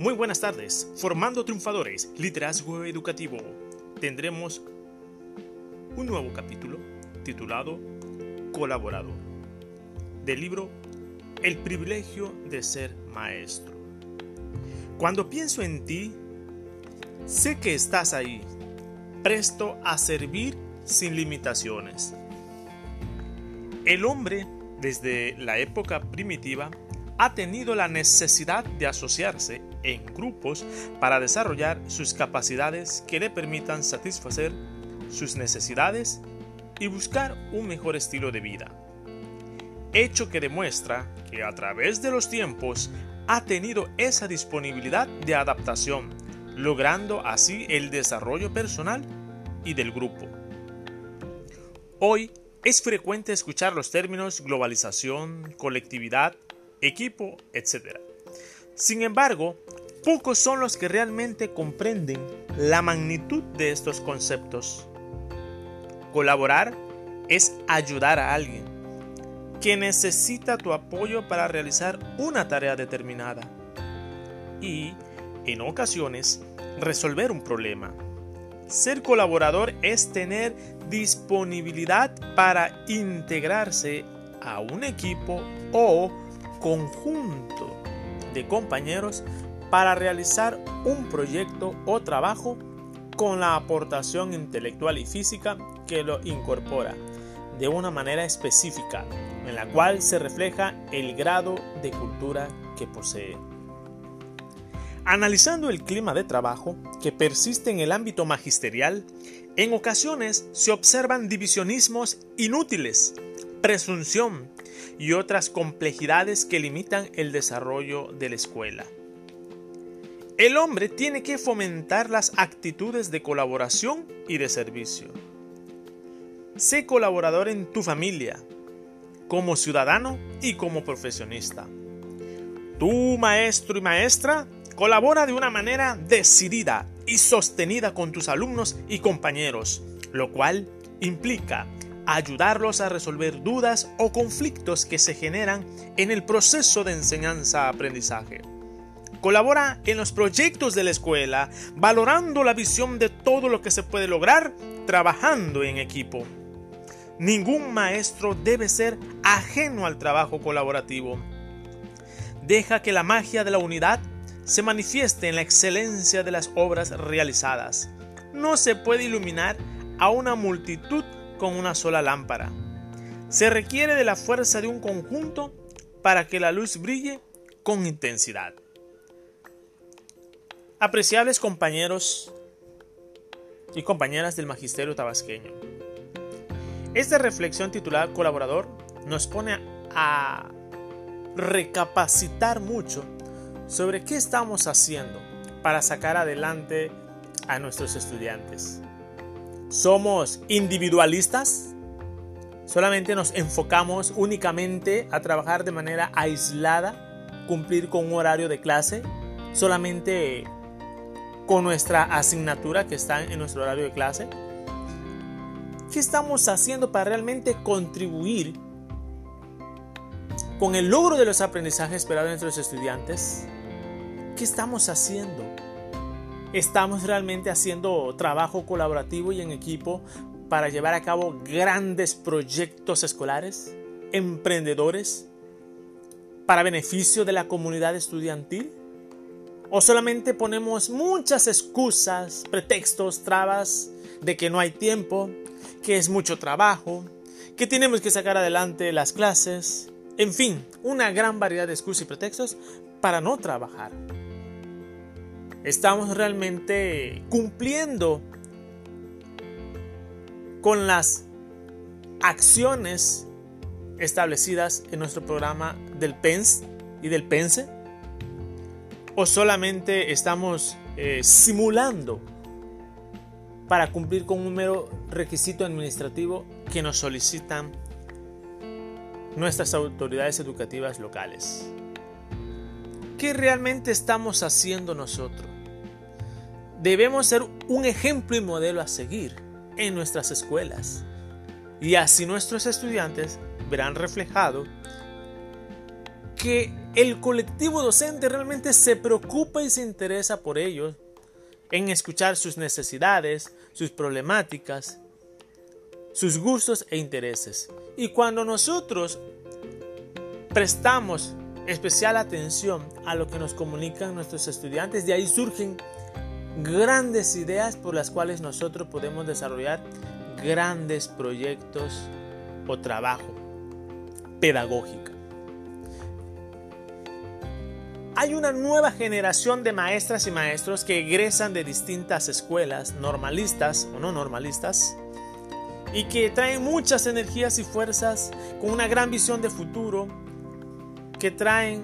Muy buenas tardes. Formando triunfadores, liderazgo educativo. Tendremos un nuevo capítulo titulado Colaborador del libro El privilegio de ser maestro. Cuando pienso en ti, sé que estás ahí, presto a servir sin limitaciones. El hombre, desde la época primitiva, ha tenido la necesidad de asociarse en grupos para desarrollar sus capacidades que le permitan satisfacer sus necesidades y buscar un mejor estilo de vida. Hecho que demuestra que a través de los tiempos ha tenido esa disponibilidad de adaptación, logrando así el desarrollo personal y del grupo. Hoy es frecuente escuchar los términos globalización, colectividad, equipo, etc. Sin embargo, pocos son los que realmente comprenden la magnitud de estos conceptos. Colaborar es ayudar a alguien que necesita tu apoyo para realizar una tarea determinada y, en ocasiones, resolver un problema. Ser colaborador es tener disponibilidad para integrarse a un equipo o conjunto de compañeros para realizar un proyecto o trabajo con la aportación intelectual y física que lo incorpora de una manera específica en la cual se refleja el grado de cultura que posee. Analizando el clima de trabajo que persiste en el ámbito magisterial, en ocasiones se observan divisionismos inútiles, presunción, y otras complejidades que limitan el desarrollo de la escuela. El hombre tiene que fomentar las actitudes de colaboración y de servicio. Sé colaborador en tu familia, como ciudadano y como profesionista. Tu maestro y maestra colabora de una manera decidida y sostenida con tus alumnos y compañeros, lo cual implica ayudarlos a resolver dudas o conflictos que se generan en el proceso de enseñanza-aprendizaje. Colabora en los proyectos de la escuela, valorando la visión de todo lo que se puede lograr trabajando en equipo. Ningún maestro debe ser ajeno al trabajo colaborativo. Deja que la magia de la unidad se manifieste en la excelencia de las obras realizadas. No se puede iluminar a una multitud con una sola lámpara. Se requiere de la fuerza de un conjunto para que la luz brille con intensidad. Apreciables compañeros y compañeras del Magisterio Tabasqueño. Esta reflexión titulada Colaborador nos pone a recapacitar mucho sobre qué estamos haciendo para sacar adelante a nuestros estudiantes. ¿Somos individualistas? ¿Solamente nos enfocamos únicamente a trabajar de manera aislada, cumplir con un horario de clase? ¿Solamente con nuestra asignatura que está en nuestro horario de clase? ¿Qué estamos haciendo para realmente contribuir con el logro de los aprendizajes esperados de nuestros estudiantes? ¿Qué estamos haciendo? estamos realmente haciendo trabajo colaborativo y en equipo para llevar a cabo grandes proyectos escolares, emprendedores, para beneficio de la comunidad estudiantil? ¿O solamente ponemos muchas excusas, pretextos, trabas de que no hay tiempo, que es mucho trabajo, que tenemos que sacar adelante las clases? En fin, una gran variedad de excusas y pretextos para no trabajar estamos realmente cumpliendo con las acciones establecidas en nuestro programa del PENS y del PENSE? ¿O solamente estamos eh, simulando para cumplir con un mero requisito administrativo que nos solicitan nuestras autoridades educativas locales? ¿Qué realmente estamos haciendo nosotros? Debemos ser un ejemplo y modelo a seguir en nuestras escuelas. Y así nuestros estudiantes verán reflejado que el colectivo docente realmente se preocupa y se interesa por ellos, en escuchar sus necesidades, sus problemáticas, sus gustos e intereses. Y cuando nosotros prestamos especial atención a lo que nos comunican nuestros estudiantes, de ahí surgen grandes ideas por las cuales nosotros podemos desarrollar grandes proyectos o trabajo pedagógico. Hay una nueva generación de maestras y maestros que egresan de distintas escuelas, normalistas o no normalistas, y que traen muchas energías y fuerzas con una gran visión de futuro, que traen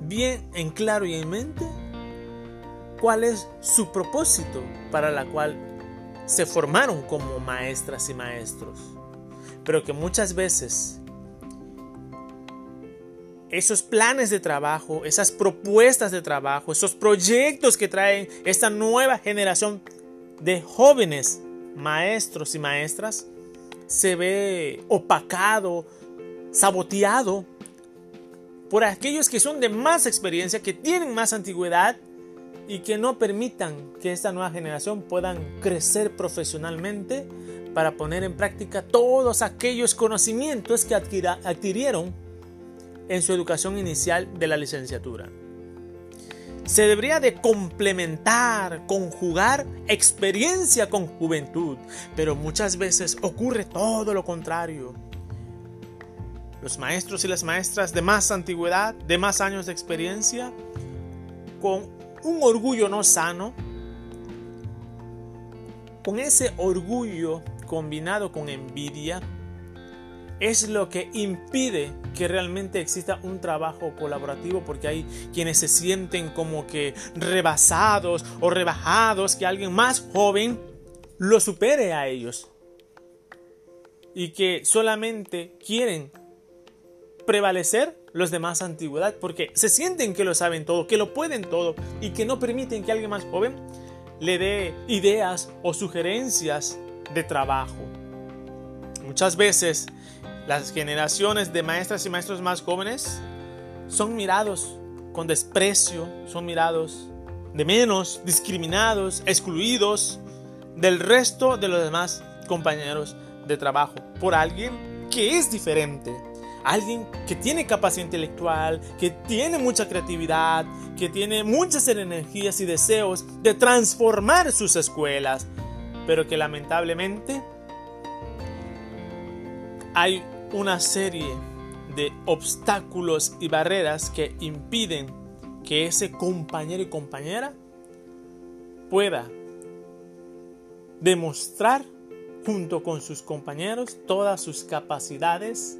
bien en claro y en mente cuál es su propósito para la cual se formaron como maestras y maestros, pero que muchas veces esos planes de trabajo, esas propuestas de trabajo, esos proyectos que traen esta nueva generación de jóvenes maestros y maestras, se ve opacado, saboteado por aquellos que son de más experiencia, que tienen más antigüedad y que no permitan que esta nueva generación puedan crecer profesionalmente para poner en práctica todos aquellos conocimientos que adquirieron en su educación inicial de la licenciatura. Se debería de complementar, conjugar experiencia con juventud, pero muchas veces ocurre todo lo contrario. Los maestros y las maestras de más antigüedad, de más años de experiencia, con un orgullo no sano, con ese orgullo combinado con envidia, es lo que impide que realmente exista un trabajo colaborativo porque hay quienes se sienten como que rebasados o rebajados, que alguien más joven lo supere a ellos y que solamente quieren prevalecer los de más antigüedad porque se sienten que lo saben todo, que lo pueden todo y que no permiten que alguien más joven le dé ideas o sugerencias de trabajo. Muchas veces las generaciones de maestras y maestros más jóvenes son mirados con desprecio, son mirados de menos, discriminados, excluidos del resto de los demás compañeros de trabajo. Por alguien que es diferente, alguien que tiene capacidad intelectual, que tiene mucha creatividad, que tiene muchas energías y deseos de transformar sus escuelas, pero que lamentablemente hay una serie de obstáculos y barreras que impiden que ese compañero y compañera pueda demostrar junto con sus compañeros todas sus capacidades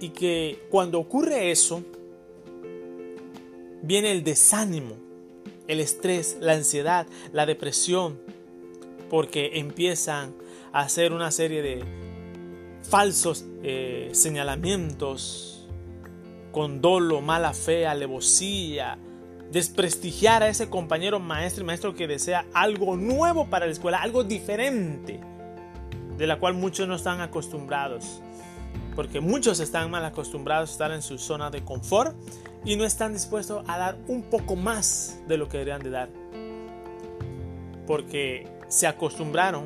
y que cuando ocurre eso viene el desánimo, el estrés, la ansiedad, la depresión, porque empiezan a hacer una serie de falsos eh, señalamientos, con dolo, mala fe, alevosía, desprestigiar a ese compañero maestro y maestro que desea algo nuevo para la escuela, algo diferente, de la cual muchos no están acostumbrados. Porque muchos están mal acostumbrados a estar en su zona de confort y no están dispuestos a dar un poco más de lo que deberían de dar. Porque se acostumbraron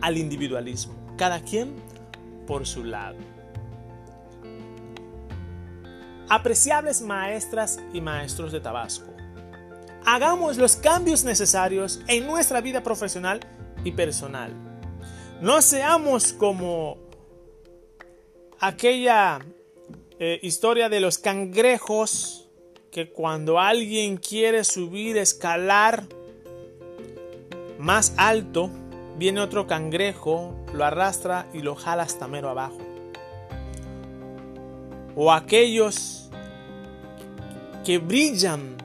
al individualismo. Cada quien por su lado. Apreciables maestras y maestros de Tabasco, hagamos los cambios necesarios en nuestra vida profesional y personal. No seamos como aquella eh, historia de los cangrejos que cuando alguien quiere subir, escalar más alto, Viene otro cangrejo, lo arrastra y lo jala hasta mero abajo. O aquellos que brillan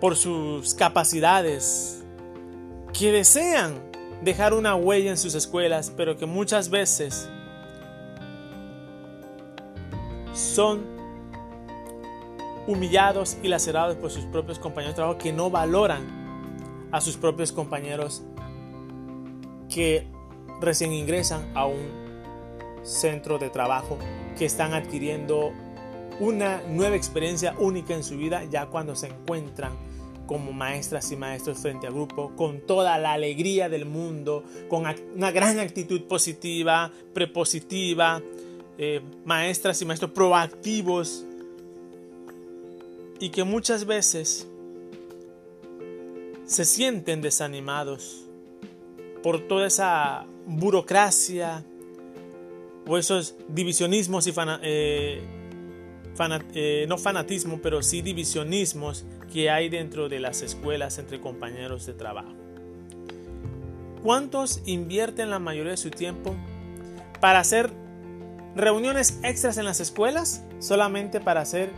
por sus capacidades, que desean dejar una huella en sus escuelas, pero que muchas veces son humillados y lacerados por sus propios compañeros de trabajo que no valoran a sus propios compañeros que recién ingresan a un centros de trabajo que están adquiriendo una nueva experiencia única en su vida ya cuando se encuentran como maestras y maestros frente al grupo, con toda la alegría del mundo, con una gran actitud positiva, prepositiva, eh, maestras y maestros proactivos, y que muchas veces se sienten desanimados por toda esa burocracia o esos divisionismos y eh, eh, no fanatismo, pero sí divisionismos que hay dentro de las escuelas entre compañeros de trabajo. ¿Cuántos invierten la mayoría de su tiempo para hacer reuniones extras en las escuelas solamente para hacer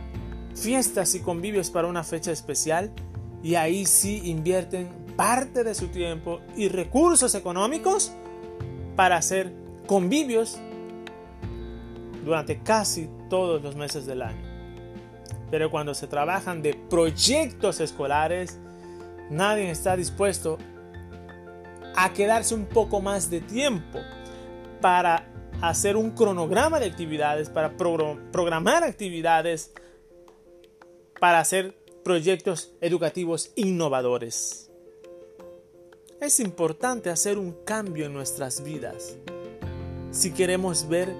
fiestas y convivios para una fecha especial? Y ahí sí invierten parte de su tiempo y recursos económicos para hacer convivios durante casi todos los meses del año. Pero cuando se trabajan de proyectos escolares, nadie está dispuesto a quedarse un poco más de tiempo para hacer un cronograma de actividades, para programar actividades, para hacer proyectos educativos innovadores. Es importante hacer un cambio en nuestras vidas si queremos ver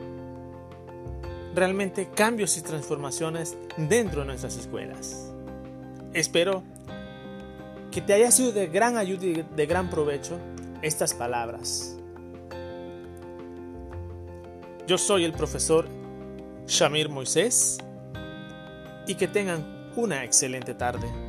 realmente cambios y transformaciones dentro de nuestras escuelas. Espero que te haya sido de gran ayuda y de gran provecho estas palabras. Yo soy el profesor Shamir Moisés y que tengan una excelente tarde.